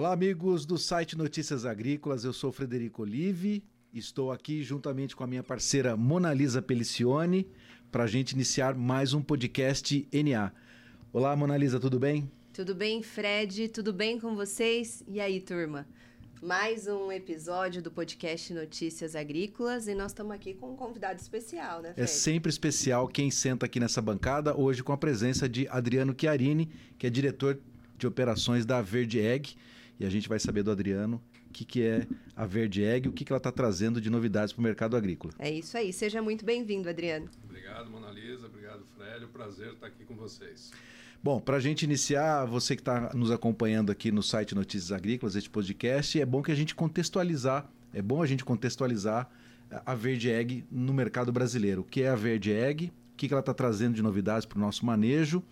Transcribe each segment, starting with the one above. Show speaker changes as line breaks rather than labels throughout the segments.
Olá, amigos do site Notícias Agrícolas. Eu sou Frederico Olive. Estou aqui juntamente com a minha parceira Monalisa Pelicione para a gente iniciar mais um podcast NA. Olá, Monalisa, tudo bem?
Tudo bem, Fred? Tudo bem com vocês? E aí, turma? Mais um episódio do podcast Notícias Agrícolas e nós estamos aqui com um convidado especial, né,
Fred? É sempre especial quem senta aqui nessa bancada, hoje com a presença de Adriano Chiarini, que é diretor de operações da Verde Egg e a gente vai saber do Adriano o que, que é a Verde Egg, o que, que ela está trazendo de novidades para o mercado agrícola.
É isso aí. Seja muito bem-vindo, Adriano.
Obrigado, Monalisa. Obrigado, Fred. É um prazer estar aqui com vocês.
Bom, para a gente iniciar, você que está nos acompanhando aqui no site Notícias Agrícolas, este podcast, é bom que a gente contextualizar, é bom a gente contextualizar a Verde Egg no mercado brasileiro. O que é a Verde Egg? O que, que ela está trazendo de novidades para o nosso manejo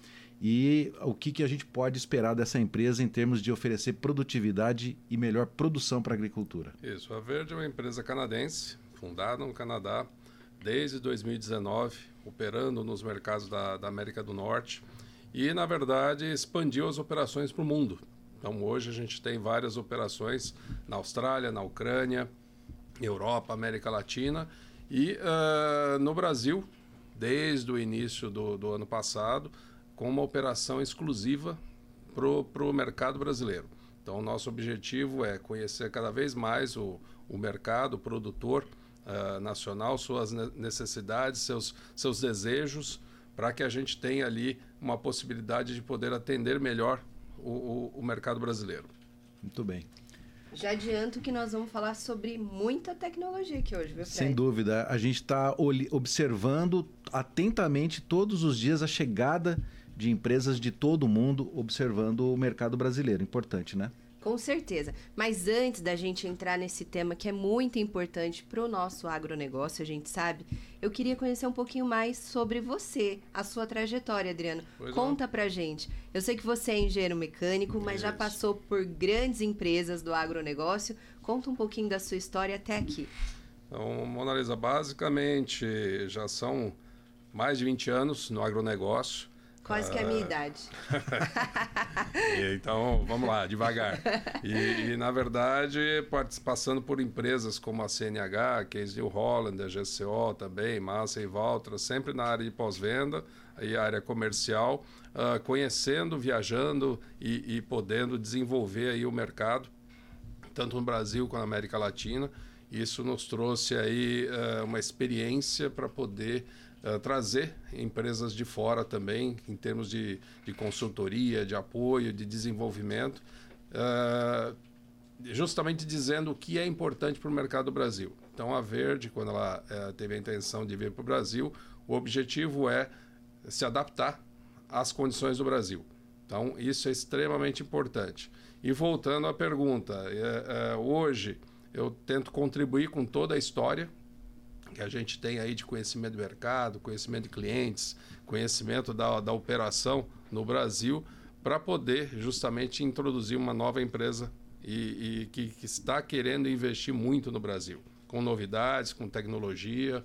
e o que, que a gente pode esperar dessa empresa em termos de oferecer produtividade e melhor produção para a agricultura.
Isso, a Verde é uma empresa canadense, fundada no Canadá desde 2019, operando nos mercados da, da América do Norte e, na verdade, expandiu as operações para o mundo. Então, hoje a gente tem várias operações na Austrália, na Ucrânia, Europa, América Latina e uh, no Brasil, desde o início do, do ano passado, com uma operação exclusiva para o mercado brasileiro. Então, o nosso objetivo é conhecer cada vez mais o, o mercado, o produtor uh, nacional, suas necessidades, seus, seus desejos, para que a gente tenha ali uma possibilidade de poder atender melhor o, o, o mercado brasileiro.
Muito bem.
Já adianto que nós vamos falar sobre muita tecnologia aqui hoje, viu, Fred?
Sem dúvida. A gente está observando atentamente todos os dias a chegada de empresas de todo o mundo observando o mercado brasileiro. Importante, né?
Com certeza. Mas antes da gente entrar nesse tema que é muito importante para o nosso agronegócio, a gente sabe, eu queria conhecer um pouquinho mais sobre você, a sua trajetória, Adriano. Pois Conta não. pra gente. Eu sei que você é engenheiro mecânico, mas já passou por grandes empresas do agronegócio. Conta um pouquinho da sua história até aqui.
Então, Monalisa, basicamente já são mais de 20 anos no agronegócio.
Quase que é a minha idade.
então, vamos lá, devagar. E, e, na verdade, passando por empresas como a CNH, Case New Holland, a GCO também, Massa e Valtra, sempre na área de pós-venda e área comercial, uh, conhecendo, viajando e, e podendo desenvolver aí o mercado, tanto no Brasil quanto na América Latina. Isso nos trouxe aí uh, uma experiência para poder uh, trazer empresas de fora também, em termos de, de consultoria, de apoio, de desenvolvimento, uh, justamente dizendo o que é importante para o mercado do Brasil. Então, a Verde, quando ela uh, teve a intenção de vir para o Brasil, o objetivo é se adaptar às condições do Brasil. Então, isso é extremamente importante. E voltando à pergunta, hoje eu tento contribuir com toda a história que a gente tem aí de conhecimento do mercado, conhecimento de clientes, conhecimento da, da operação no Brasil, para poder justamente introduzir uma nova empresa e, e que, que, está querendo investir muito no Brasil, com novidades, com tecnologia,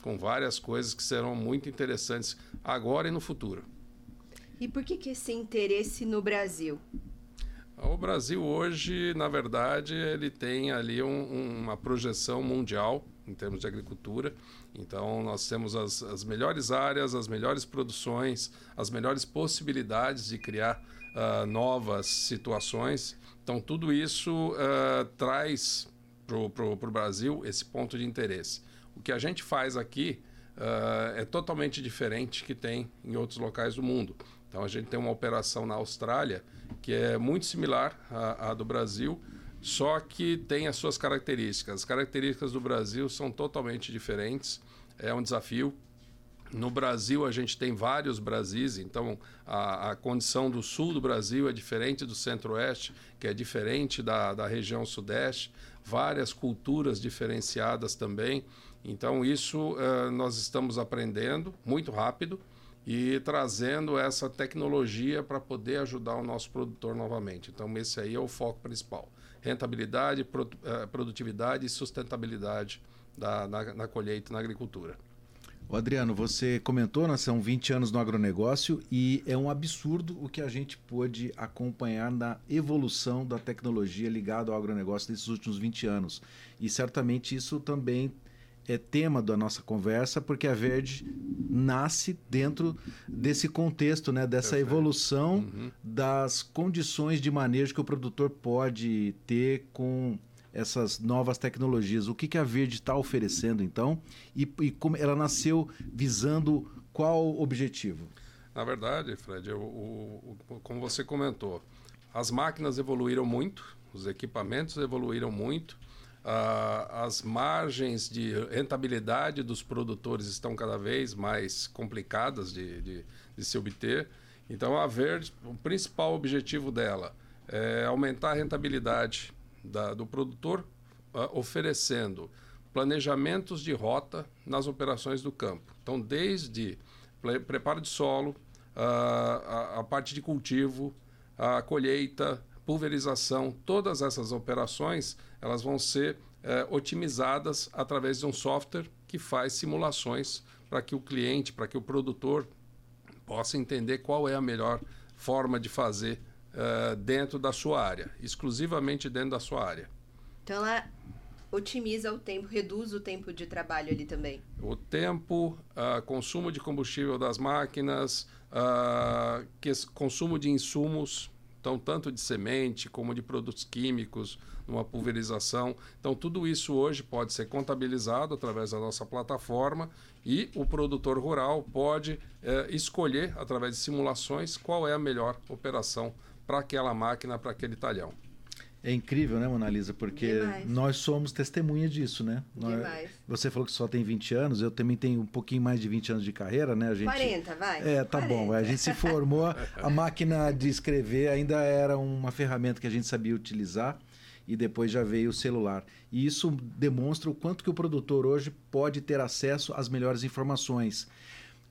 com várias coisas que serão muito interessantes agora e no futuro.
E por que, que esse interesse no Brasil?
O Brasil hoje, na verdade, ele tem ali um, uma projeção mundial em termos de agricultura. Então, nós temos as, as melhores áreas, as melhores produções, as melhores possibilidades de criar uh, novas situações. Então, tudo isso uh, traz para o Brasil esse ponto de interesse. O que a gente faz aqui uh, é totalmente diferente que tem em outros locais do mundo. Então a gente tem uma operação na Austrália que é muito similar à, à do Brasil, só que tem as suas características. As características do Brasil são totalmente diferentes. É um desafio. No Brasil, a gente tem vários Brasis, então a, a condição do sul do Brasil é diferente do centro-oeste, que é diferente da, da região sudeste, várias culturas diferenciadas também. Então, isso uh, nós estamos aprendendo muito rápido e trazendo essa tecnologia para poder ajudar o nosso produtor novamente. Então, esse aí é o foco principal: rentabilidade, eh, produtividade e sustentabilidade da, na, na colheita na agricultura.
O Adriano, você comentou, nós são 20 anos no agronegócio e é um absurdo o que a gente pôde acompanhar na evolução da tecnologia ligada ao agronegócio nesses últimos 20 anos. E certamente isso também é tema da nossa conversa, porque a Verde nasce dentro desse contexto, né, dessa Perfeito. evolução uhum. das condições de manejo que o produtor pode ter com essas novas tecnologias. O que, que a Verde está oferecendo, então? E, e como ela nasceu visando qual objetivo?
Na verdade, Fred, o, o, o, como você comentou, as máquinas evoluíram muito, os equipamentos evoluíram muito, uh, as margens de rentabilidade dos produtores estão cada vez mais complicadas de, de, de se obter. Então, a Verde, o principal objetivo dela é aumentar a rentabilidade da, do produtor uh, oferecendo planejamentos de rota nas operações do campo. Então, desde preparo de solo, uh, a, a, parte de cultivo, a colheita, pulverização, todas essas operações elas vão ser uh, otimizadas através de um software que faz simulações para que o cliente, para que o produtor possa entender qual é a melhor forma de fazer uh, dentro da sua área, exclusivamente dentro da sua área.
Então ela otimiza o tempo, reduz o tempo de trabalho ali também.
O tempo, uh, consumo de combustível das máquinas, uh, que, consumo de insumos, então tanto de semente como de produtos químicos, numa pulverização. Então tudo isso hoje pode ser contabilizado através da nossa plataforma e o produtor rural pode uh, escolher através de simulações qual é a melhor operação para aquela máquina, para aquele talhão.
É incrível, né, Monalisa? Porque Demais. nós somos testemunha disso, né?
Demais.
Você falou que só tem 20 anos, eu também tenho um pouquinho mais de 20 anos de carreira, né? A gente...
40, vai.
É, tá 40. bom. A gente se formou, a máquina de escrever ainda era uma ferramenta que a gente sabia utilizar e depois já veio o celular. E isso demonstra o quanto que o produtor hoje pode ter acesso às melhores informações.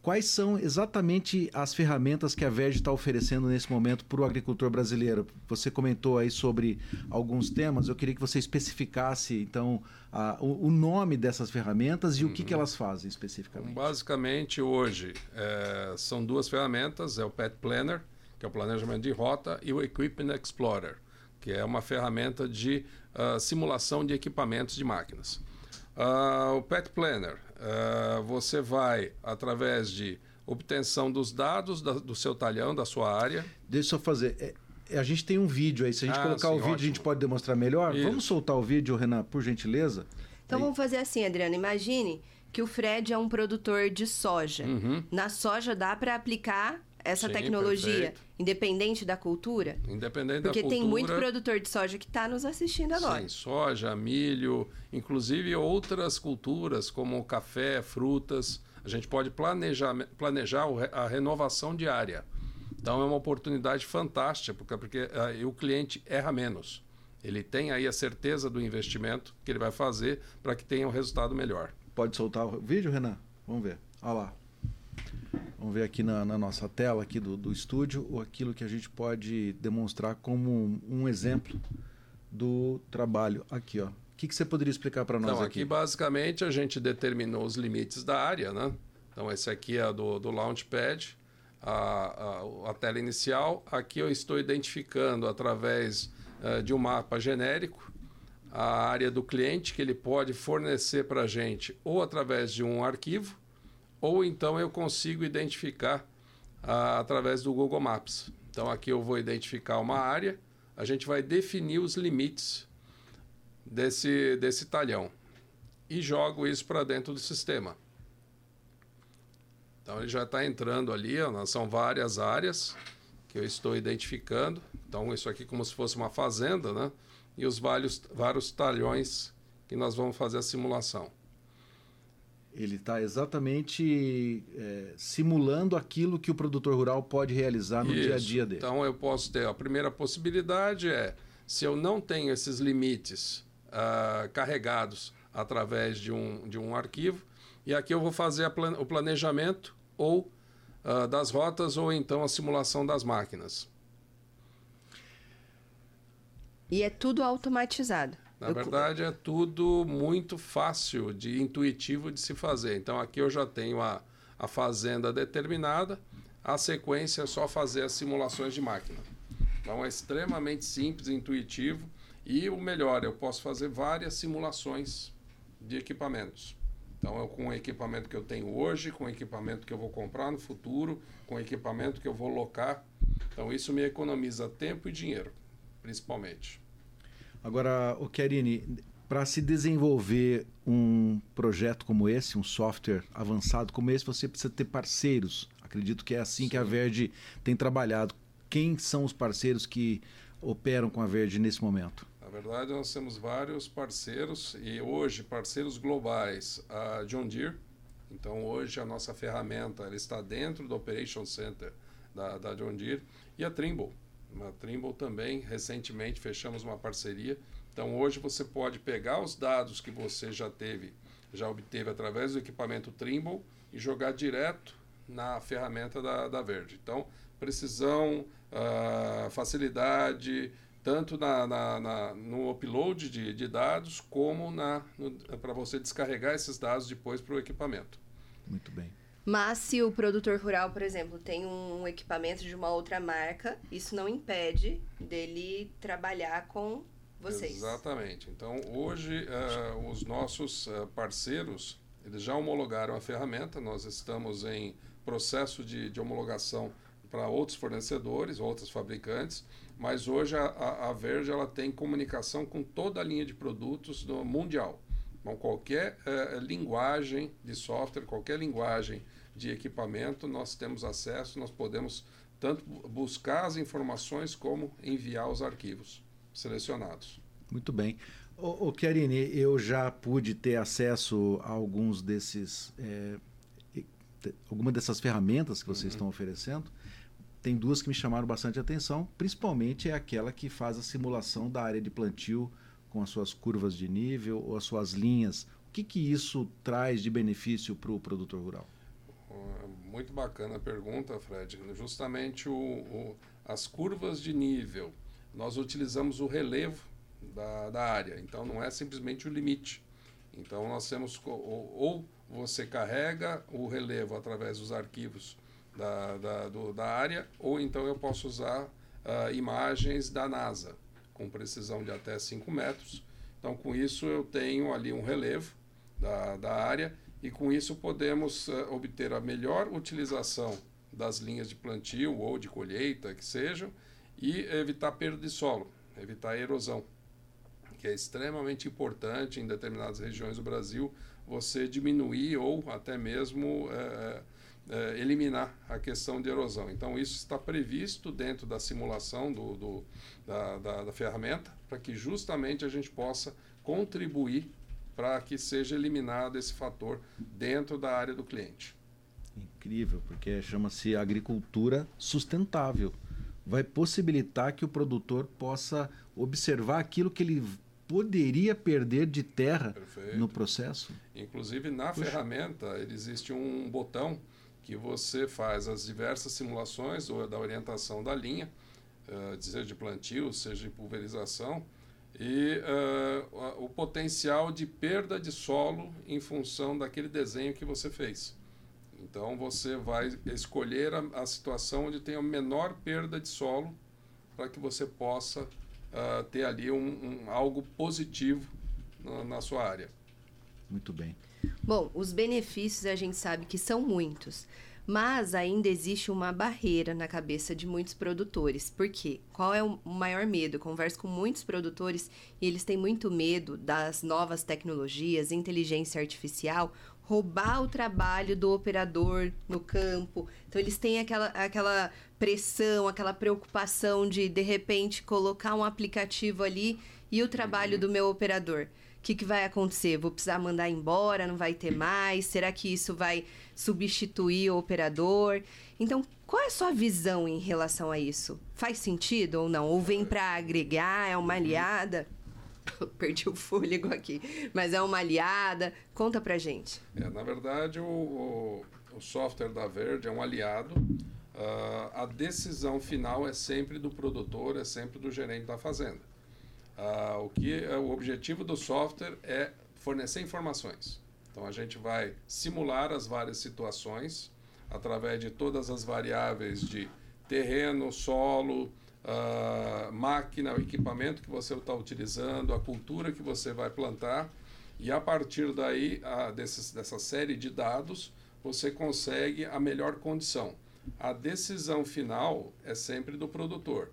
Quais são exatamente as ferramentas que a Verde está oferecendo nesse momento para o agricultor brasileiro? Você comentou aí sobre alguns temas, eu queria que você especificasse, então, a, o, o, nome dessas ferramentas e uhum. o que, que uhum. elas fazem especificamente.
Basicamente, hoje, é, são duas ferramentas, é o Pet Planner, que é o planejamento de rota, e o Equipment Explorer, que é uma ferramenta de uh, simulação de equipamentos de máquinas. Uh, o Pet Planner, uh, você vai através de obtenção dos dados da, do seu talhão, da sua área.
Deixa eu fazer. É, é, a gente tem um vídeo aí. Se a gente ah, colocar sim, o vídeo, ótimo. a gente pode demonstrar melhor. Isso. Vamos soltar o vídeo, Renan, por gentileza?
Então aí. vamos fazer assim, Adriano. Imagine que o Fred é um produtor de soja. Uhum. Na soja dá para aplicar essa Sim, tecnologia, perfeito. independente da cultura?
Independente
Porque
da cultura.
Porque tem muito produtor de soja que está nos assistindo agora.
Sim, soja, milho, inclusive outras culturas como café, frutas. A gente pode planejar, planejar a renovação diária. Então é uma oportunidade fantástica, porque, porque uh, o cliente erra menos. Ele tem aí a certeza do investimento que ele vai fazer para que tenha um resultado melhor.
Pode soltar o vídeo, Renan? Vamos ver. Olha lá. Vamos ver aqui na, na nossa tela aqui do, do estúdio aquilo que a gente pode demonstrar como um, um exemplo do trabalho. Aqui, ó. O que, que você poderia explicar para nós
então,
aqui?
aqui? basicamente a gente determinou os limites da área, né? Então esse aqui é do, do Launchpad, a, a, a tela inicial. Aqui eu estou identificando através uh, de um mapa genérico a área do cliente que ele pode fornecer para a gente ou através de um arquivo ou então eu consigo identificar ah, através do Google Maps. Então aqui eu vou identificar uma área, a gente vai definir os limites desse, desse talhão e jogo isso para dentro do sistema. Então ele já está entrando ali, ó, são várias áreas que eu estou identificando. Então isso aqui como se fosse uma fazenda, né? E os vários, vários talhões que nós vamos fazer a simulação.
Ele está exatamente é, simulando aquilo que o produtor rural pode realizar no Isso. dia a dia dele.
Então eu posso ter a primeira possibilidade é se eu não tenho esses limites uh, carregados através de um, de um arquivo, e aqui eu vou fazer plan o planejamento ou uh, das rotas ou então a simulação das máquinas.
E é tudo automatizado.
Na eu... verdade, é tudo muito fácil, de intuitivo de se fazer. Então, aqui eu já tenho a, a fazenda determinada, a sequência é só fazer as simulações de máquina. Então, é extremamente simples, intuitivo e o melhor, eu posso fazer várias simulações de equipamentos. Então, eu, com o equipamento que eu tenho hoje, com o equipamento que eu vou comprar no futuro, com o equipamento que eu vou locar. Então, isso me economiza tempo e dinheiro, principalmente.
Agora, o para se desenvolver um projeto como esse, um software avançado como esse, você precisa ter parceiros. Acredito que é assim Sim. que a Verde tem trabalhado. Quem são os parceiros que operam com a Verde nesse momento?
verdade, nós temos vários parceiros e hoje parceiros globais, a John Deere. Então, hoje a nossa ferramenta ela está dentro do Operation Center da, da John Deere e a Trimble. A Trimble também, recentemente, fechamos uma parceria. Então, hoje você pode pegar os dados que você já teve, já obteve através do equipamento Trimble e jogar direto na ferramenta da, da Verde. Então, precisão, uh, facilidade, tanto na, na, na, no upload de, de dados como para você descarregar esses dados depois para o equipamento.
Muito bem.
Mas se o produtor rural, por exemplo, tem um equipamento de uma outra marca, isso não impede dele trabalhar com vocês.
Exatamente. Então, hoje, uh, os nossos uh, parceiros, eles já homologaram a ferramenta, nós estamos em processo de, de homologação para outros fornecedores, outros fabricantes, mas hoje a, a, ela tem comunicação com toda a linha de produtos do mundial. Então, qualquer eh, linguagem de software, qualquer linguagem de equipamento, nós temos acesso, nós podemos tanto buscar as informações como enviar os arquivos selecionados.
Muito bem. O, Chiarini, eu já pude ter acesso a alguns desses, é, alguma dessas ferramentas que vocês uhum. estão oferecendo tem duas que me chamaram bastante atenção, principalmente é aquela que faz a simulação da área de plantio com as suas curvas de nível ou as suas linhas. O que, que isso traz de benefício para o produtor rural?
Muito bacana a pergunta, Fred. Justamente o, o, as curvas de nível, nós utilizamos o relevo da, da área, então não é simplesmente o limite. Então nós temos ou, ou você carrega o relevo através dos arquivos da, da, do, da área, ou então eu posso usar uh, imagens da NASA, com precisão de até 5 metros. Então, com isso, eu tenho ali um relevo da, da área e com isso podemos uh, obter a melhor utilização das linhas de plantio ou de colheita, que sejam, e evitar perda de solo, evitar erosão, que é extremamente importante em determinadas regiões do Brasil, você diminuir ou até mesmo uh, é, eliminar a questão de erosão. Então, isso está previsto dentro da simulação do, do da, da, da ferramenta, para que justamente a gente possa contribuir para que seja eliminado esse fator dentro da área do cliente.
Incrível, porque chama-se agricultura sustentável. Vai possibilitar que o produtor possa observar aquilo que ele poderia perder de terra Perfeito. no processo.
Inclusive, na Puxa. ferramenta, existe um botão que você faz as diversas simulações ou da orientação da linha, uh, seja de plantio, seja de pulverização, e uh, o potencial de perda de solo em função daquele desenho que você fez. Então você vai escolher a, a situação onde tem a menor perda de solo para que você possa uh, ter ali um, um algo positivo na, na sua área.
Muito bem.
Bom, os benefícios a gente sabe que são muitos. Mas ainda existe uma barreira na cabeça de muitos produtores. Por quê? Qual é o maior medo? Eu converso com muitos produtores e eles têm muito medo das novas tecnologias, inteligência artificial, roubar o trabalho do operador no campo. Então eles têm aquela, aquela pressão, aquela preocupação de de repente colocar um aplicativo ali e o trabalho do meu operador o que, que vai acontecer? Vou precisar mandar embora? Não vai ter mais? Será que isso vai substituir o operador? Então, qual é a sua visão em relação a isso? Faz sentido ou não? Ou vem para agregar? É uma aliada? Perdi o fôlego aqui, mas é uma aliada. Conta pra gente.
É, na verdade, o, o, o software da Verde é um aliado. Uh, a decisão final é sempre do produtor, é sempre do gerente da fazenda. Ah, o que é, o objetivo do software é fornecer informações. Então a gente vai simular as várias situações através de todas as variáveis de terreno, solo, uh, máquina, o equipamento que você está utilizando, a cultura que você vai plantar. E a partir daí, uh, desses, dessa série de dados, você consegue a melhor condição. A decisão final é sempre do produtor.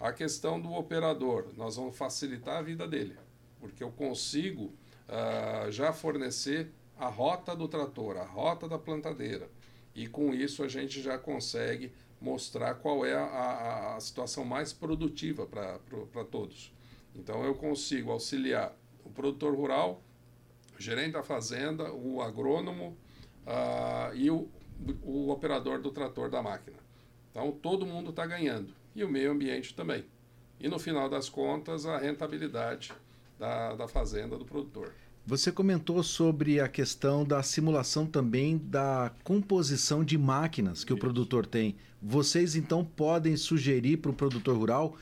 A questão do operador, nós vamos facilitar a vida dele, porque eu consigo uh, já fornecer a rota do trator, a rota da plantadeira. E com isso a gente já consegue mostrar qual é a, a, a situação mais produtiva para todos. Então eu consigo auxiliar o produtor rural, o gerente da fazenda, o agrônomo uh, e o, o operador do trator da máquina. Então todo mundo está ganhando e o meio ambiente também. E no final das contas, a rentabilidade da, da fazenda do produtor.
Você comentou sobre a questão da simulação também da composição de máquinas que Isso. o produtor tem. Vocês então podem sugerir para o produtor rural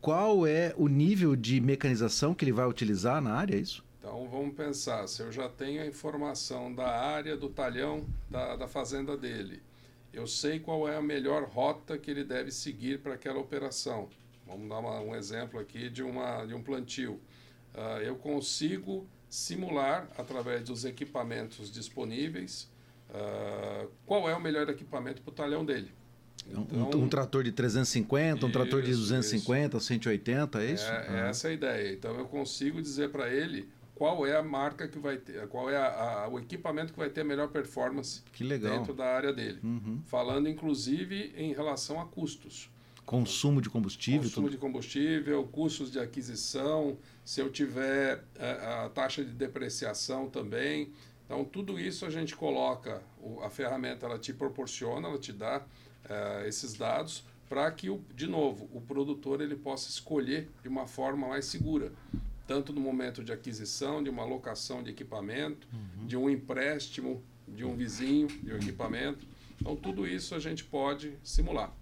qual é o nível de mecanização que ele vai utilizar na área, é isso?
Então vamos pensar, se eu já tenho a informação da área do talhão da, da fazenda dele, eu sei qual é a melhor rota que ele deve seguir para aquela operação. Vamos dar uma, um exemplo aqui de, uma, de um plantio. Uh, eu consigo simular, através dos equipamentos disponíveis, uh, qual é o melhor equipamento para o talhão dele.
Então, um, um, trator de 350, isso, um trator de 250, isso. 180, é isso?
É, é essa a ideia. Então eu consigo dizer para ele qual é a marca que vai ter, qual é a, a, o equipamento que vai ter a melhor performance dentro da área dele. Uhum. Falando inclusive em relação a custos.
Consumo de combustível?
Consumo tudo. de combustível, custos de aquisição, se eu tiver a, é, a, taxa de depreciação também. Então, tudo isso a gente coloca, a ferramenta ela te proporciona, ela te dá uh, esses dados para que, o, de novo, o produtor ele possa escolher de uma forma mais segura, tanto no momento de aquisição, de uma locação de equipamento, uhum. de um empréstimo de um vizinho de um equipamento. Então, tudo isso a gente pode simular.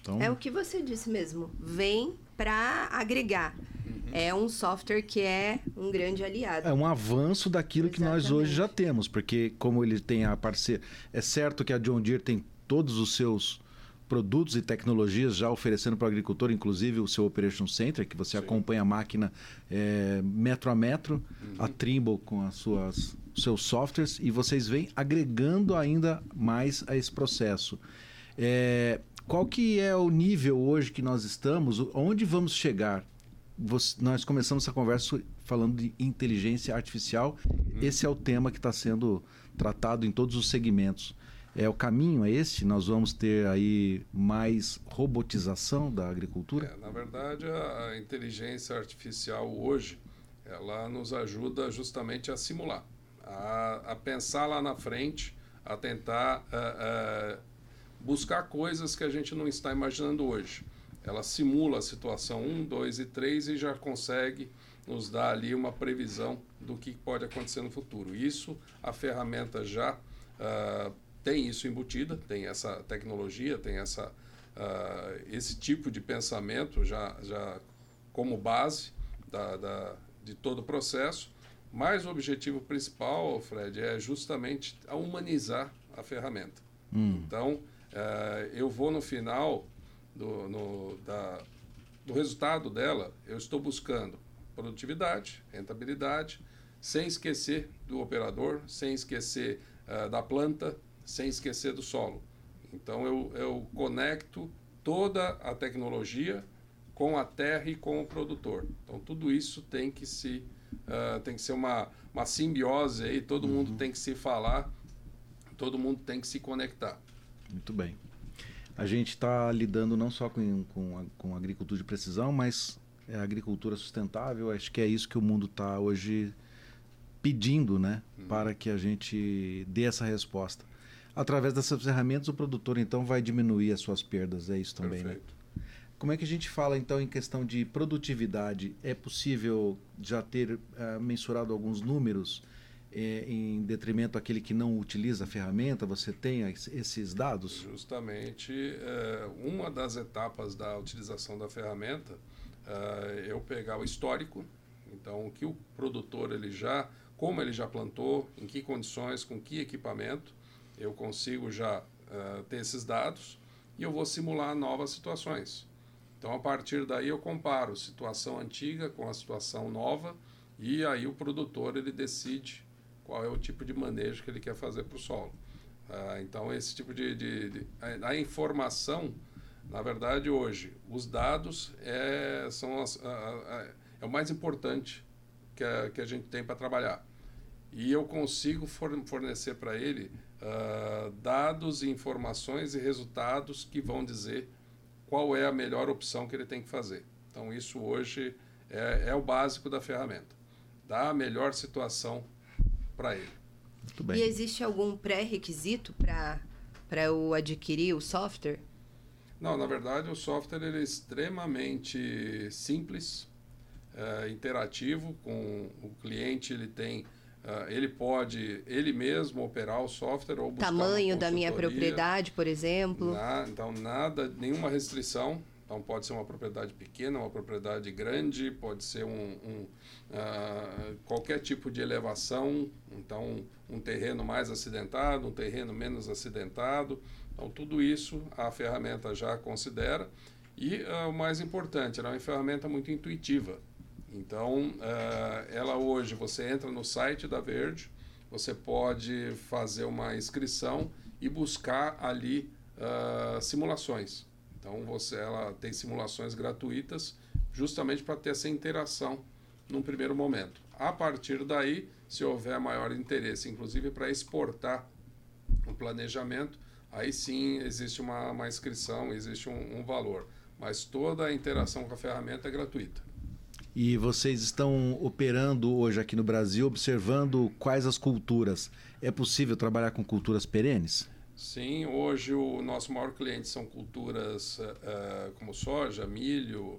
Então... É o que você disse mesmo. Vem para agregar. Uhum. É um software que é um grande aliado.
É um avanço daquilo Exatamente. que nós hoje já temos, porque como ele tem a parceria, é certo que a John Deere tem todos os seus produtos e tecnologias já oferecendo para o agricultor, inclusive o seu Operation Center, que você Sim. acompanha a máquina é, metro a metro, uhum. a Trimble com as suas seus softwares e vocês vêm agregando ainda mais a esse processo. É, qual que é o nível hoje que nós estamos? Onde vamos chegar? Você, nós começamos essa conversa falando de inteligência artificial. Uhum. Esse é o tema que está sendo tratado em todos os segmentos. É o caminho é este? Nós vamos ter aí mais robotização da agricultura?
É, na verdade, a, a, inteligência artificial hoje ela nos ajuda justamente a simular, a, a pensar lá na frente, a tentar uh, uh, buscar coisas que a gente não está imaginando hoje. Ela simula a situação 1, 2 e 3 e já consegue nos dar ali uma previsão do que pode acontecer no futuro. Isso, a ferramenta já uh, tem isso embutida, tem essa tecnologia, tem essa, uh, esse tipo de pensamento já, já como base da, da, de todo o processo. Mas o objetivo principal, Fred, é justamente a humanizar a ferramenta. Hum. Então, Uh, eu vou no final do, no, da, do resultado dela, eu estou buscando produtividade, rentabilidade, sem esquecer do operador, sem esquecer uh, da planta, sem esquecer do solo. Então eu, eu conecto toda a tecnologia com a terra e com o produtor. Então tudo isso tem que se uh, tem que ser uma, uma simbiose aí, todo uhum. mundo tem que se falar, todo mundo tem que se conectar.
Muito bem. A gente está lidando não só com, com, com agricultura de precisão, mas é agricultura sustentável. Acho que é isso que o mundo está hoje pedindo, né? Uhum. Para que a gente dê essa resposta. Através dessas ferramentas, o produtor então vai diminuir as suas perdas. É isso também, né? Perfeito. né? Como é que a gente fala então em questão de produtividade? É possível já ter uh, mensurado alguns números? é, em detrimento àquele que não utiliza a ferramenta? Você tem esses dados?
Justamente, é, uma das etapas da utilização da ferramenta uh, eu pegar o histórico, então o que o produtor ele já, como ele já plantou, em que condições, com que equipamento, eu consigo já uh, ter esses dados e eu vou simular novas situações. Então a partir daí eu comparo situação antiga com a situação nova e aí o produtor ele decide qual é o tipo de manejo que ele quer fazer para o solo. Uh, então esse tipo de, de, de a, a informação na verdade, hoje, os dados é, são as, a, a, é o mais importante que a, que a gente tem para trabalhar. E eu consigo fornecer para ele uh, dados, informações e resultados que vão dizer qual é a melhor opção que ele tem que fazer. Então, isso hoje é, é o básico da ferramenta. Dar a melhor situação para ele.
Muito bem. E existe algum pré-requisito para eu adquirir o software?
Não, na verdade o software ele é extremamente simples, é, interativo com o cliente. Ele tem, é, ele pode ele mesmo operar o software ou buscar
tamanho da minha propriedade, por exemplo.
Na, então nada, nenhuma restrição. Então pode ser uma propriedade pequena, uma propriedade grande, pode ser um, um uh, qualquer tipo de elevação. Então um terreno mais acidentado, um terreno menos acidentado. Então, tudo isso a ferramenta já considera. E uh, o mais importante, ela é uma ferramenta muito intuitiva. Então, uh, ela hoje, você entra no site da Verde, você pode fazer uma inscrição e buscar ali uh, simulações. Então, você, ela tem simulações gratuitas justamente para ter essa interação num primeiro momento. A partir daí, se houver maior interesse, inclusive para exportar o planejamento, aí sim existe uma, uma inscrição, existe um, um valor. Mas toda a interação com a ferramenta é gratuita.
E vocês estão operando hoje aqui no Brasil, observando quais as culturas. É possível trabalhar com culturas perenes?
Sim, hoje o nosso maior cliente são culturas uh, como soja, milho,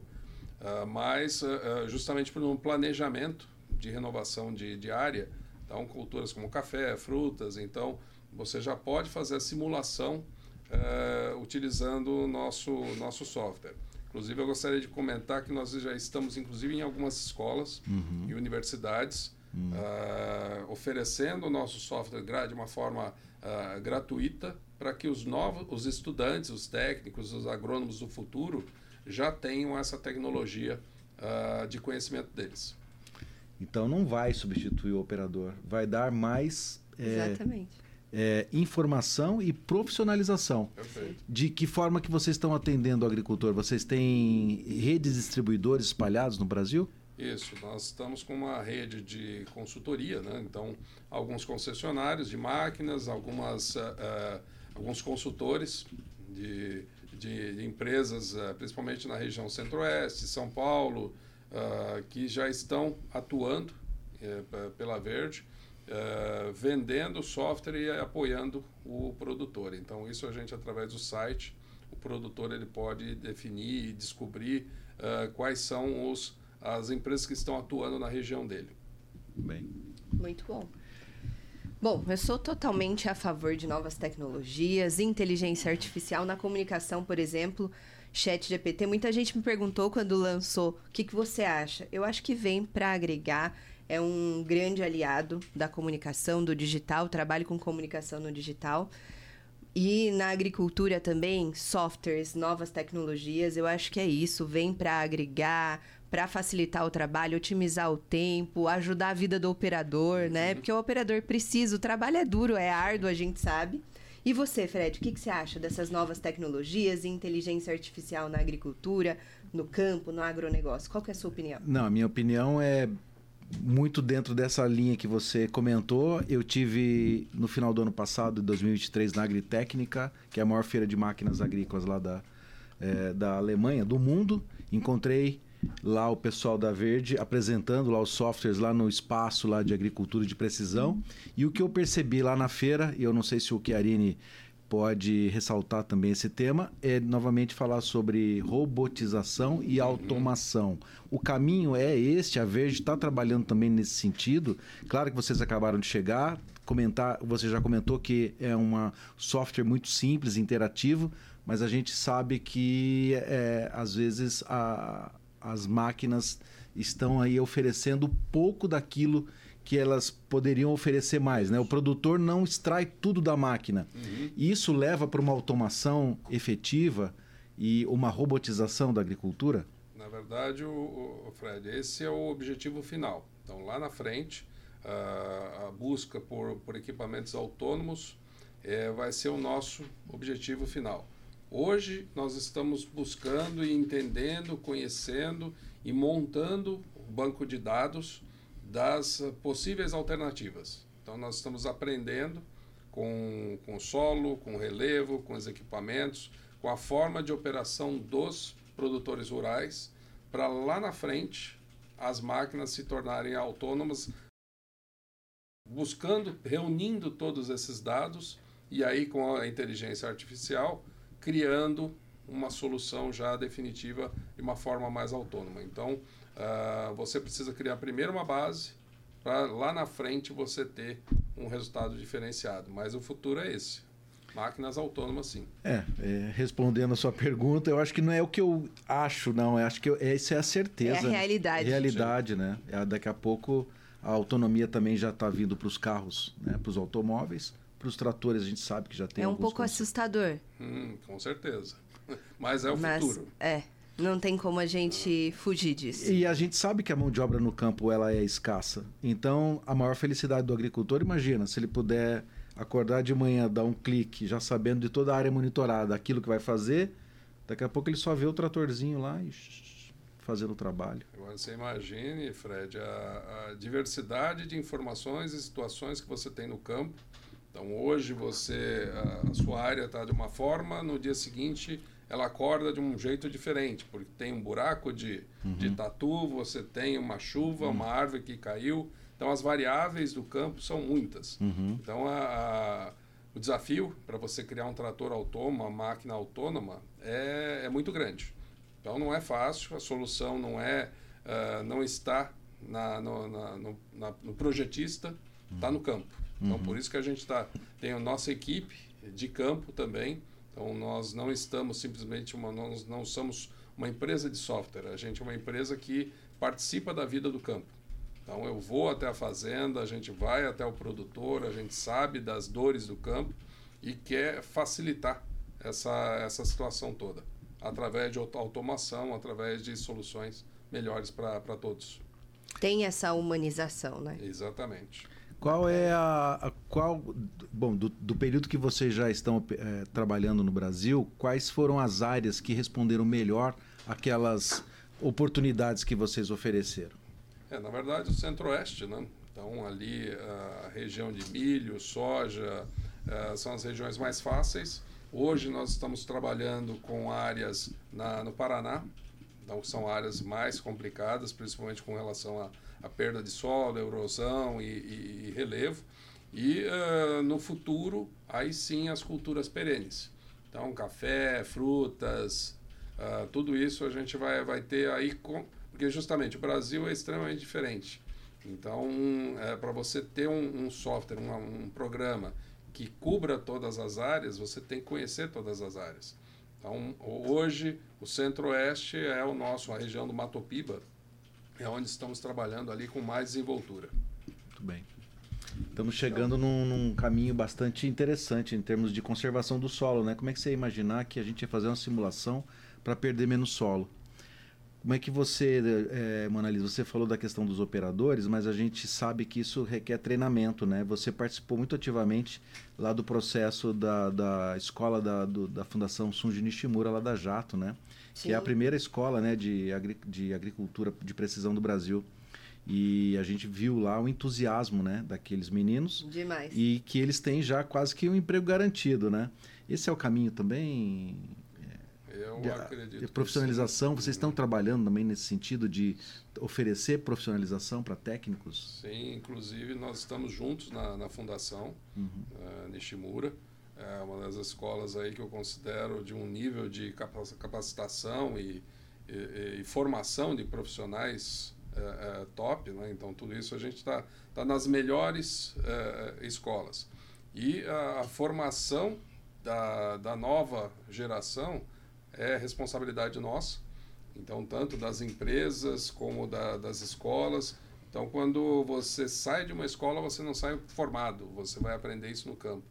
uh, mas uh, justamente por um planejamento de renovação de, de área, então culturas como café, frutas, então você já pode fazer a simulação utilizando o nosso, nosso software. Inclusive, eu gostaria de comentar que nós já estamos, inclusive, em algumas escolas uhum. e universidades, uhum. uh, oferecendo o nosso software de uma forma uh, gratuita para que os novos, os estudantes, os técnicos, os agrônomos do futuro já tenham essa tecnologia uh, de conhecimento deles.
Então não vai substituir o operador, vai dar mais
é, Exatamente
é, informação e profissionalização.
Perfeito.
De que forma que vocês estão atendendo o agricultor? Vocês têm redes de distribuidores espalhados no Brasil?
Isso, nós estamos com uma rede de consultoria, né? então alguns concessionários de máquinas, algumas, uh, uh, alguns consultores de, de, de empresas, uh, principalmente na região centro-oeste, São Paulo, que já estão atuando pela Verde uh, vendendo software e apoiando o produtor. Então, isso a gente, através do site, o produtor ele pode definir e descobrir uh, quais são os, as empresas que estão atuando na região dele.
Bem.
Muito bom. Bom, eu sou totalmente a favor de novas tecnologias, inteligência artificial na comunicação, por exemplo, chat GPT. Muita gente me perguntou quando lançou, o que, que você acha? Eu acho que vem para agregar é um grande aliado da comunicação, do digital, trabalho com comunicação no digital. E na agricultura também, softwares, novas tecnologias, eu acho que é isso, vem para agregar, para facilitar o trabalho, otimizar o tempo, ajudar a vida do operador, né? uhum. Porque o operador precisa, o trabalho é duro, é árduo, a gente sabe. E você, Fred, o que, que você acha dessas novas tecnologias e inteligência artificial na agricultura, no campo, no agronegócio? Qual que é a sua opinião?
Não, a minha opinião é muito dentro dessa linha que você comentou. Eu tive no final do ano passado, 2023, na Agritécnica, que é a maior feira de máquinas agrícolas lá da, é, da Alemanha, do mundo. Encontrei lá o pessoal da Verde apresentando lá os softwares lá no espaço lá de agricultura de precisão. E o que eu percebi lá na feira, e eu não sei se o Chiarini pode ressaltar também esse tema é novamente falar sobre robotização e automação. O caminho é este, a Verde está trabalhando também nesse sentido. Claro que vocês acabaram de chegar, comentar, você já comentou que é um software muito simples, interativo, mas a gente sabe que é, às vezes a, as máquinas estão aí oferecendo pouco daquilo que elas poderiam oferecer mais. Né? O produtor não extrai tudo da máquina. Uhum. E isso leva para uma automação efetiva e uma robotização da agricultura?
Na verdade, o, o Fred, esse é o objetivo final. Então, lá na frente, a, a busca por, por equipamentos autônomos é, vai ser o nosso objetivo final. Hoje, nós estamos buscando e entendendo, conhecendo e montando o banco de dados das possíveis alternativas. Então, nós estamos aprendendo com, o solo, com relevo, com os equipamentos, com a forma de operação dos produtores rurais, para lá na frente as máquinas se tornarem autônomas, buscando, reunindo todos esses dados e aí com a inteligência artificial criando uma solução já definitiva de uma forma mais autônoma. Então, uh, você precisa criar primeiro uma base para lá na frente você ter um resultado diferenciado. Mas o futuro é esse. Máquinas autônomas, sim.
É, é, respondendo a sua pergunta, eu acho que não é o que eu acho, não. Eu acho que eu, essa é a certeza.
É a realidade.
Realidade, sim. né? É, daqui a pouco a autonomia também já está vindo para os carros, né? para os automóveis, para os tratores. A gente sabe que já tem.
É um pouco assustador.
Hum, com certeza. Mas é o Mas, futuro.
É. Não tem como a gente fugir disso.
E a gente sabe que a mão de obra no campo ela é escassa. Então, a maior felicidade do agricultor, imagina, se ele puder acordar de manhã, dar um clique, já sabendo de toda a área monitorada aquilo que vai fazer, daqui a pouco ele só vê o tratorzinho lá e fazendo o trabalho.
Agora você imagine, Fred, a, a diversidade de informações e situações que você tem no campo. Então hoje você a, a sua área está de uma forma, no dia seguinte ela acorda de um jeito diferente, porque tem um buraco de, uhum. de tatu, você tem uma chuva, uhum. uma árvore que caiu, então, as variáveis do campo são muitas. Uhum. Então, a, a, o desafio para você criar um trator autônomo, uma máquina autônoma, é, é muito grande. Então, não é fácil, a solução não é uh, não está na, no, na, no, na, no projetista, está no campo. Então, uhum. por isso que a gente tá, tem a nossa equipe de campo também. Então, nós não estamos simplesmente, uma, nós não somos uma empresa de software, a gente é uma empresa que participa da vida do campo. Então eu vou até a fazenda, a gente vai até o produtor, a gente sabe das dores do campo e quer facilitar essa, essa situação toda, através de automação, através de soluções melhores para todos.
Tem essa humanização, né?
Exatamente.
Qual é a, a qual bom do, do, período que vocês já estão é, trabalhando no Brasil? Quais foram as áreas que responderam melhor aquelas oportunidades que vocês ofereceram?
É, na verdade, o centro-oeste, né? Então, ali a região de milho, soja, uh, são as regiões mais fáceis. Hoje nós estamos trabalhando com áreas na, no Paraná, então são áreas mais complicadas, principalmente com relação à, à perda de solo, erosão e, e, e relevo. E uh, no futuro, aí sim as culturas perenes. Então, café, frutas, uh, tudo isso a gente vai, vai ter aí com, porque justamente o Brasil é extremamente diferente. Então, é, para você ter um, um software, um, programa que cubra todas as áreas, você tem que conhecer todas as áreas. Então, hoje, o Centro-Oeste é o nosso, a região do Matopiba, é onde estamos trabalhando ali com mais desenvoltura.
Muito bem. Estamos chegando num, num, caminho bastante interessante em termos de conservação do solo, né? Como é que você ia imaginar que a gente ia fazer uma simulação para perder menos solo? Como é que você, é, Monalisa, você falou da questão dos operadores, mas a gente sabe que isso requer treinamento, né? Você participou muito ativamente lá do processo da, da escola da, do, da Fundação Sunji Nishimura, lá da Jato, né? Sim. Que é a primeira escola né, de, agri, de agricultura de precisão do Brasil. E a gente viu lá o entusiasmo né, daqueles meninos.
Demais.
E que eles têm já quase que um emprego garantido, né? Esse é o caminho também,
eu de, acredito. De
profissionalização, vocês estão trabalhando também nesse sentido de oferecer profissionalização para técnicos?
Sim, inclusive nós estamos juntos na, na fundação uhum. uh, Nishimura. É uma das escolas aí que eu considero de um nível de capacitação e, e, e formação de profissionais uh, uh, top, né? Então tudo isso a gente está tá nas melhores escolas. E a, a formação da, da nova geração é responsabilidade nossa. Então, tanto das empresas como da, das escolas. Então, quando você sai de uma escola, você não sai formado, você vai aprender isso no campo.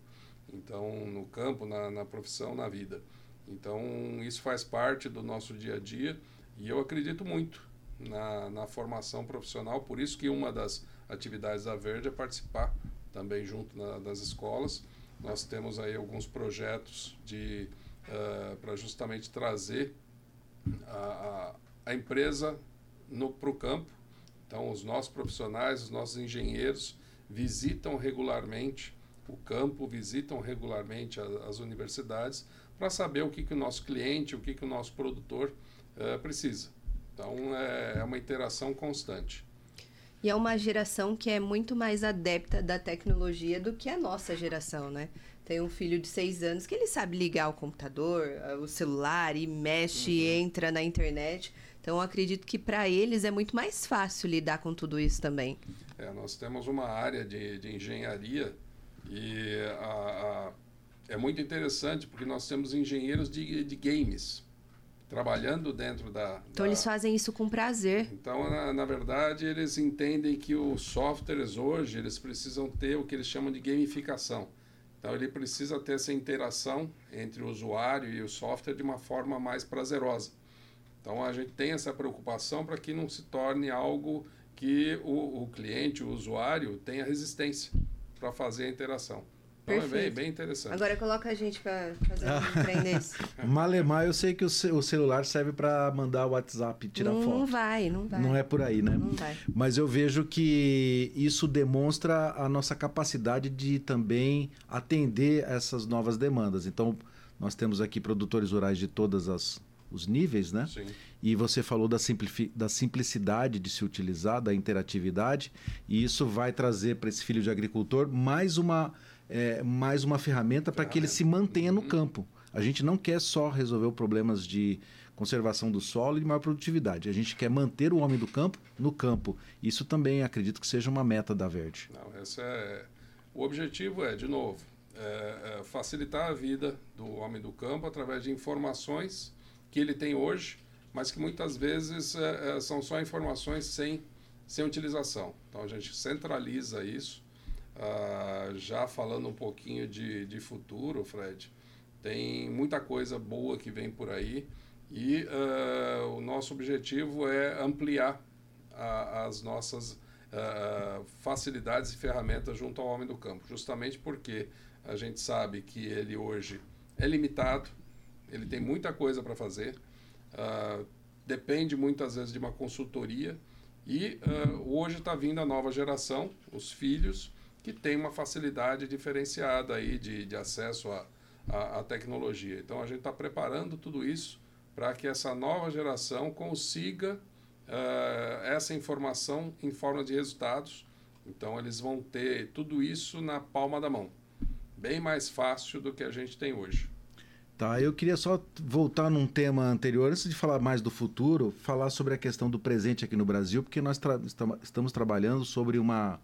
Então, no campo, na, na profissão, na vida. Então, isso faz parte do nosso dia a dia e eu acredito muito na, na formação profissional, por isso que uma das atividades da Verde é participar também junto na, das escolas. Nós temos aí alguns projetos de uh, para justamente trazer a, a, a empresa para o campo. Então, os nossos profissionais, os nossos engenheiros visitam regularmente o campo, visitam regularmente a, as universidades para saber o que, que o nosso cliente, o que, que o nosso produtor uh, precisa. Então, é, é uma interação constante.
E é uma geração que é muito mais adepta da tecnologia do que a nossa geração, né? Tem um filho de seis anos que ele sabe ligar o computador, eh, o celular e mexe, uhum. entra na internet. Então, acredito que para eles é muito mais fácil lidar com tudo isso também.
É, nós temos uma área de, de engenharia e a, a, é muito interessante porque nós temos engenheiros de, de games trabalhando dentro da.
Então
da...
eles fazem isso com prazer.
Então, na, na, verdade, eles entendem que os softwares hoje eles precisam ter o que eles chamam de gamificação. Então ele precisa ter essa interação entre o usuário e o software de uma forma mais prazerosa. Então a gente tem essa preocupação para que não se torne algo que o, o cliente, o usuário, tenha resistência para fazer a interação. Então é bem, bem interessante.
Agora coloca a gente para fazer um trem desse.
Malemar, eu sei que o, o celular serve para mandar o WhatsApp, tirar
não,
foto.
Não vai, não vai.
Não é por aí, né?
Não vai.
Mas eu vejo que isso demonstra a nossa capacidade de também atender essas novas demandas. Então, nós temos aqui produtores rurais de todas as os níveis, né?
Sim.
E você falou da, da simplicidade de se utilizar, da interatividade, e isso vai trazer para esse filho de agricultor mais uma é, mais uma ferramenta para que ele se mantenha no uhum. campo. A gente não quer só resolver problemas de conservação do solo e de maior produtividade. A gente quer manter o homem do campo no campo. Isso também acredito que seja uma meta da Verde.
Não, essa é... O objetivo é, de novo, é, é facilitar a vida do homem do campo através de informações que ele tem hoje, mas que muitas vezes é, é são só informações sem, sem utilização. Então a gente centraliza isso Uh, já falando um pouquinho de, de futuro, Fred, tem muita coisa boa que vem por aí e uh, o nosso objetivo é ampliar a, as nossas uh, facilidades e ferramentas junto ao homem do campo, justamente porque a gente sabe que ele hoje é limitado, ele tem muita coisa para fazer, depende muitas vezes de uma consultoria e hoje está vindo a nova geração, os filhos, que tem uma facilidade diferenciada aí de, de acesso à, tecnologia. Então a gente está preparando tudo isso para que essa nova geração consiga uh, essa informação em forma de resultados. Então eles vão ter tudo isso na palma da mão, bem mais fácil do que a gente tem hoje.
Tá, eu queria só voltar num tema anterior, antes de falar mais do futuro, falar sobre a questão do presente aqui no Brasil, porque nós tra estamos trabalhando sobre uma,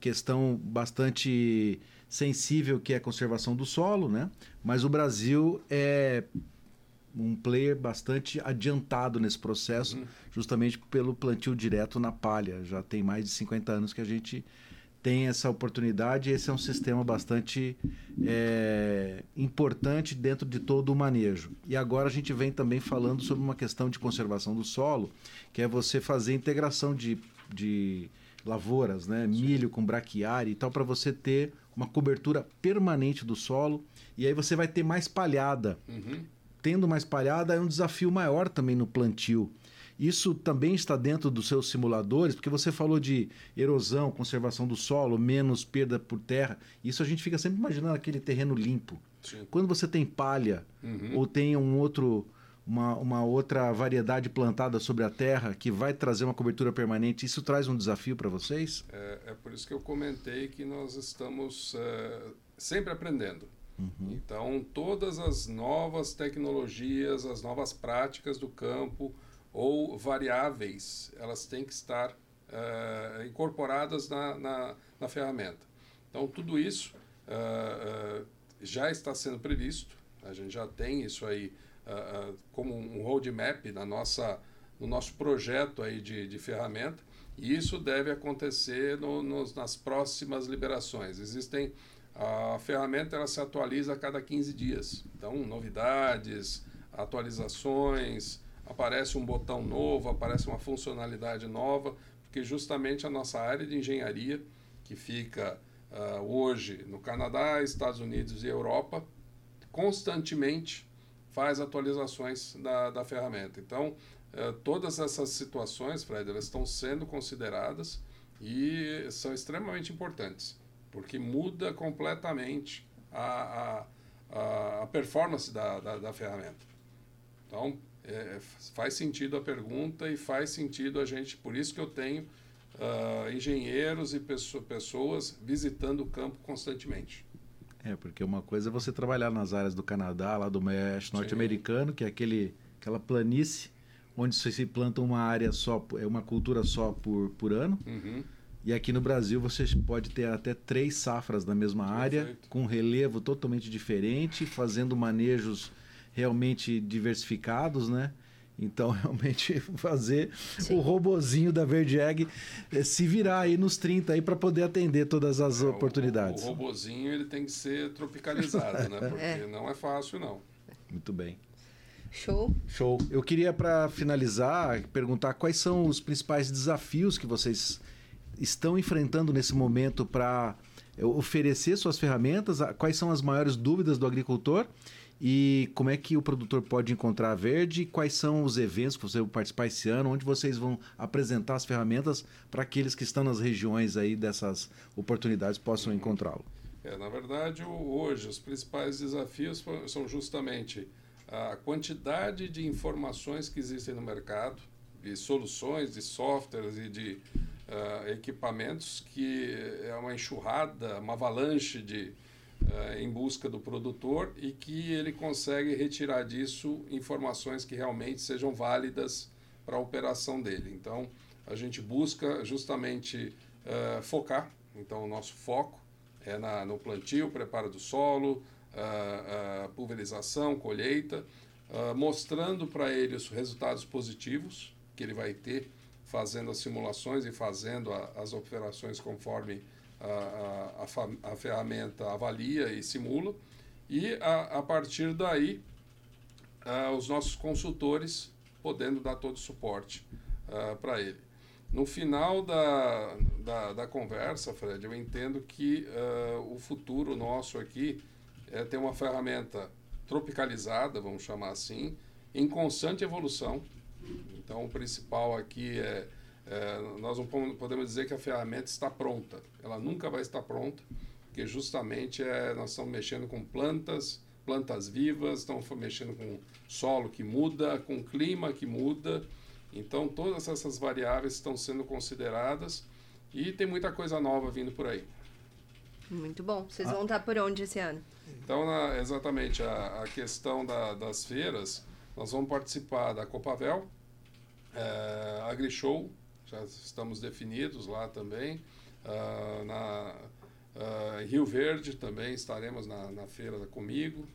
questão bastante sensível que é a conservação do solo, né? Mas o Brasil é um player bastante adiantado nesse processo, uhum. justamente pelo plantio direto na palha. Já tem mais de 50 anos que a gente tem essa oportunidade. Esse é um sistema bastante é, importante dentro de todo o manejo. E agora a gente vem também falando sobre uma questão de conservação do solo, que é você fazer integração de, de lavouras, né? milho com braquiária e tal, para você ter uma cobertura permanente do solo. E aí você vai ter mais palhada. Uhum. Tendo mais palhada é um desafio maior também no plantio. Isso também está dentro dos seus simuladores, porque você falou de erosão, conservação do solo, menos perda por terra. Isso a gente fica sempre imaginando aquele terreno limpo. Sim. Quando você tem palha uhum. ou tem um outro uma, uma outra variedade plantada sobre a terra que vai trazer uma cobertura permanente, isso traz um desafio para vocês?
É, é, por isso que eu comentei que nós estamos é, sempre aprendendo. Uhum. Então, todas as novas tecnologias, as novas práticas do campo ou variáveis, elas têm que estar é, incorporadas na, na, na, ferramenta. Então, tudo isso é, é, já está sendo previsto, a gente já tem isso aí uh, como um roadmap na nossa, no nosso projeto aí de, de ferramenta, e isso deve acontecer no, nos, nas próximas liberações. Existem a ferramenta ela se atualiza a cada 15 dias. Então, novidades, atualizações, aparece um botão novo, aparece uma funcionalidade nova, porque justamente a nossa área de engenharia, que fica uh, hoje no Canadá, Estados Unidos e Europa, constantemente faz atualizações da, da ferramenta. Então, uh, todas essas situações, Fred, elas estão sendo consideradas e são extremamente importantes, porque muda completamente a, a, a performance da, da, da ferramenta. Então, é, faz sentido a pergunta e faz sentido a gente, por isso que eu tenho uh, engenheiros e pessoas visitando o campo constantemente.
É, porque uma coisa é você trabalhar nas áreas do Canadá, lá do oeste norte-americano, que é aquele, aquela planície onde se planta uma área só, é uma cultura só por, por ano.
Uhum.
E aqui no Brasil você pode ter até três safras na mesma Perfeito. área, com relevo totalmente diferente, fazendo manejos realmente diversificados, né? Então, realmente fazer Sim. o robozinho da Verde Egg eh, se virar aí nos 30 aí para poder atender todas as é, oportunidades.
O, o, robozinho ele tem que ser tropicalizado, né? Porque é. não é fácil não.
Muito bem.
Show.
Show. Eu queria para finalizar perguntar quais são os principais desafios que vocês estão enfrentando nesse momento para eh, oferecer suas ferramentas, quais são as maiores dúvidas do agricultor e como é que o produtor pode encontrar a Verde? Quais são os eventos que você vai participar esse ano? Onde vocês vão apresentar as ferramentas para aqueles que estão nas regiões aí dessas oportunidades possam encontrá-lo?
É, na verdade, hoje os principais desafios são justamente a quantidade de informações que existem no mercado, de soluções, de softwares e de uh, equipamentos, que é uma enxurrada, uma avalanche de, uh, em busca do produtor e que ele consegue retirar disso informações que realmente sejam válidas para a operação dele. Então, a gente busca justamente uh, focar. Então, o nosso foco é na, no plantio, preparo do solo, uh, pulverização, colheita, mostrando para ele os resultados positivos que ele vai ter fazendo as simulações e fazendo a, as operações conforme a, a, a, ferramenta avalia e simula, e a, a partir daí os nossos consultores podendo dar todo o suporte para ele. No final da, da, da, conversa, Fred, eu entendo que o futuro nosso aqui é ter uma ferramenta tropicalizada, vamos chamar assim, em constante evolução. Então, o principal aqui é é, nós não podemos dizer que a ferramenta está pronta. Ela nunca vai estar pronta, porque justamente é, nós estamos mexendo com plantas, plantas vivas, estamos mexendo com solo que muda, com clima que muda. Então, todas essas variáveis estão sendo consideradas e tem muita coisa nova vindo por aí.
Muito bom. Vocês ah. vão estar por onde esse ano?
Então, na, exatamente, a, a questão da, das feiras, nós vamos participar da Copavel, é, AgriShow, já estamos definidos lá também. Uh, na uh, Rio Verde também estaremos na, na feira comigo.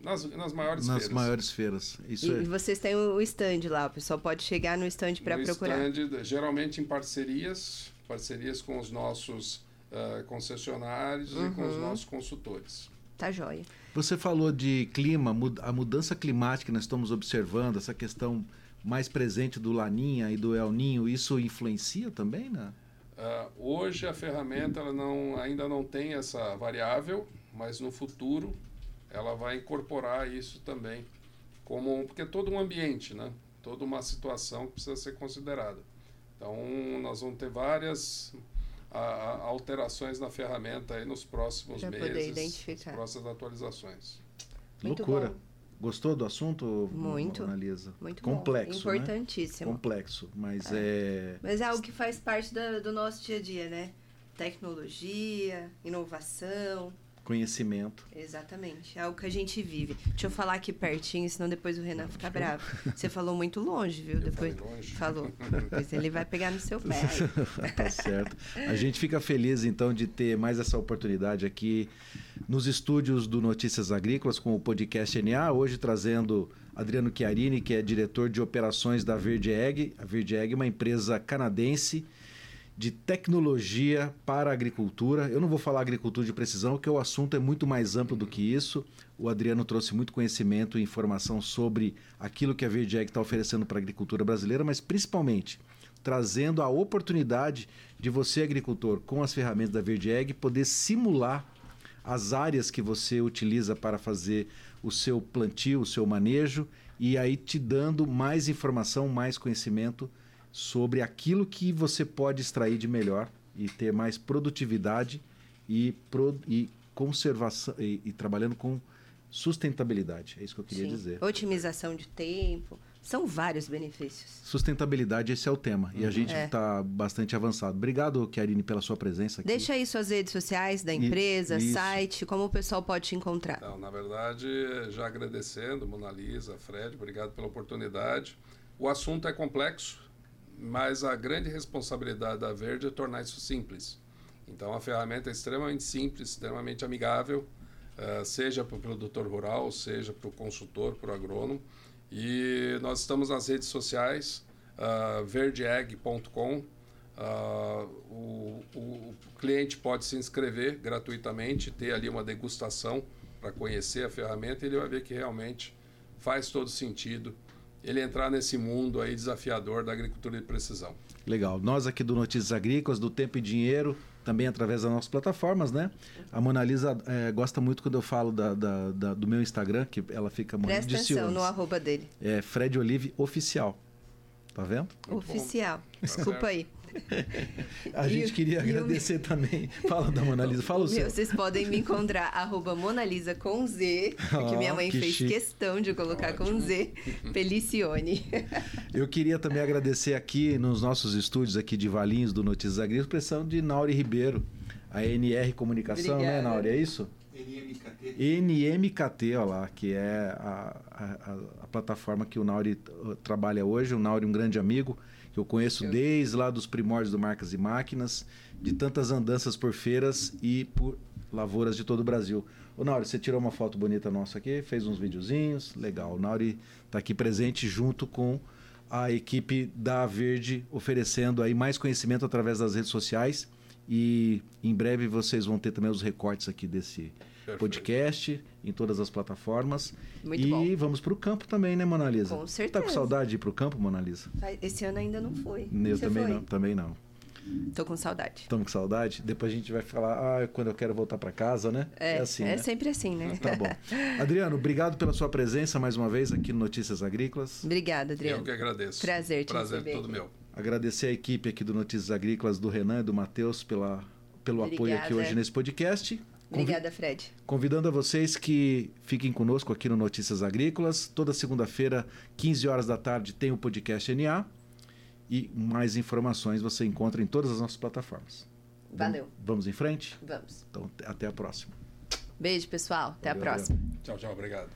Nas, nas maiores
nas
feiras.
Nas maiores feiras. Isso
e
é.
vocês têm o stand lá, o pessoal pode chegar no stand para procurar.
Stand, geralmente em parcerias, parcerias com os nossos uh, concessionários uhum. e com os uhum. nossos consultores.
Tá joia.
Você falou de clima, a mudança climática que nós estamos observando, essa questão mais presente do Laninha e do El Ninho, isso influencia também, né?
Uh, hoje a ferramenta ela não, ainda não tem essa variável, mas no futuro ela vai incorporar isso também, como porque é todo um ambiente, né? Toda uma situação que precisa ser considerada. Então nós vamos ter várias a, a, alterações na ferramenta aí nos próximos pra meses, poder identificar. nas próximas atualizações.
Muito Loucura. Bom. Gostou do assunto,
Muito.
Analisa?
Muito
Complexo,
bom. Importantíssimo.
Né? Complexo, mas é. é...
Mas é algo que faz parte do, do nosso dia a dia, né? Tecnologia, inovação.
Conhecimento.
Exatamente, é o que a gente vive. Deixa eu falar aqui pertinho, senão depois o Renan fica bravo. Você falou muito longe, viu?
Eu
depois
longe.
falou. Depois ele vai pegar no seu pé.
tá certo. A gente fica feliz então de ter mais essa oportunidade aqui nos estúdios do Notícias Agrícolas com o podcast NA, hoje trazendo Adriano Chiarini, que é diretor de operações da Verde Egg. A Verde Egg é uma empresa canadense de tecnologia para a agricultura. Eu não vou falar agricultura de precisão, porque o assunto é muito mais amplo do que isso. O Adriano trouxe muito conhecimento e informação sobre aquilo que a Verde Egg está oferecendo para a agricultura brasileira, mas principalmente trazendo a oportunidade de você, agricultor, com as ferramentas da Verde Egg, poder simular as áreas que você utiliza para fazer o seu plantio, o seu manejo, e aí te dando mais informação, mais conhecimento sobre aquilo que você pode extrair de melhor e ter mais produtividade e, pro, e conservação e, e, trabalhando com sustentabilidade. É isso que eu queria
Sim.
dizer.
Otimização de tempo. São vários benefícios.
Sustentabilidade, esse é o tema. E a gente está
É.
bastante avançado. Obrigado, Chiarine, pela sua presença aqui.
Deixa aí suas redes sociais da empresa,
isso.
site, como o pessoal pode te encontrar.
Não, na verdade, já agradecendo, Mona Lisa, Fred, obrigado pela oportunidade. O assunto é complexo, mas a grande responsabilidade da Verde é tornar isso simples. Então, a ferramenta é extremamente simples, extremamente amigável, eh, seja para o produtor rural, seja para o consultor, para o agrônomo. E nós estamos nas redes sociais, uh. Uh, o, o cliente pode se inscrever gratuitamente, ter ali uma degustação para conhecer a ferramenta e ele vai ver que realmente faz todo sentido ele entrar nesse mundo aí desafiador da agricultura de precisão.
Legal. Nós aqui do Notícias Agrícolas, do Tempo e Dinheiro, também através das nossas plataformas, né? A Mona Lisa é, gosta muito quando eu falo da, da, da, do meu Instagram, que ela fica morrendo
Presta
de
atenção
ciúmes.
no arroba dele.
É Fred Olive Oficial. Tá vendo?
Muito.
Oficial. Desculpa
certo.
aí.
A gente queria
e o
agradecer também. Fala da Mona Lisa, fala o seu.
Meu, vocês podem me encontrar arroba Monalisa com Z, porque
Ó,
minha mãe
que
fez
chique.
questão de colocar com
Ótimo.
Z. Felicione.
Eu queria também agradecer aqui nos nossos estúdios aqui de Valinhos do Notícias Agrícolas, a pressão de Nauri Ribeiro, a NR Comunicação, né,
Obrigada.
Nauri? É isso?
NMKT.
NMKT, ó lá, que é a, a, a- a plataforma que o Nauri uh, trabalha hoje. O Nauri é um grande amigo, que eu conheço
Eu-
desde lá dos primórdios do Marcas e Máquinas, de tantas andanças por feiras e por lavouras de todo o Brasil. Ô Nauri, você tirou uma foto bonita nossa aqui, fez uns videozinhos, legal. O Nauri está aqui presente junto com a equipe da Verde, oferecendo aí mais conhecimento através das redes sociais. E em breve vocês vão ter também os recortes aqui desse
Perfeito.
podcast em todas as plataformas.
Muito
e
bom.
vamos para o campo também, né, Mona Lisa?
Com
Tá
certeza.
com saudade de ir para o campo, Mona Lisa?
Esse ano ainda não foi.
Eu
Você
também
foi?
não, também não.
Tô com saudade.
Estamos com saudade? Depois a gente vai falar, ah, quando eu quero voltar para casa, né?
É,
assim,
é
né?
sempre assim, né?
Tá bom. Adriano, obrigado pela sua presença mais uma vez aqui no Notícias Agrícolas.
Obrigada,
Eu
Adriano.
que agradeço.
Prazer te
Prazer
receber
todo meu.
Agradecer a equipe aqui do Notícias Agrícolas, do Renan e do Matheus, pela, pelo apoio aqui
Obrigada.
hoje nesse podcast.
Obrigada, Fred.
Convidando a vocês que fiquem conosco aqui no Notícias Agrícolas. Toda segunda-feira, 15 horas da tarde, tem o podcast NA. E mais informações você encontra em todas as nossas plataformas.
Valeu.
Vamos, vamos em frente?
Vamos.
Então, até a próxima.
Beijo, pessoal. Até a
Valeu,
próxima.
Tchau, tchau. Obrigado.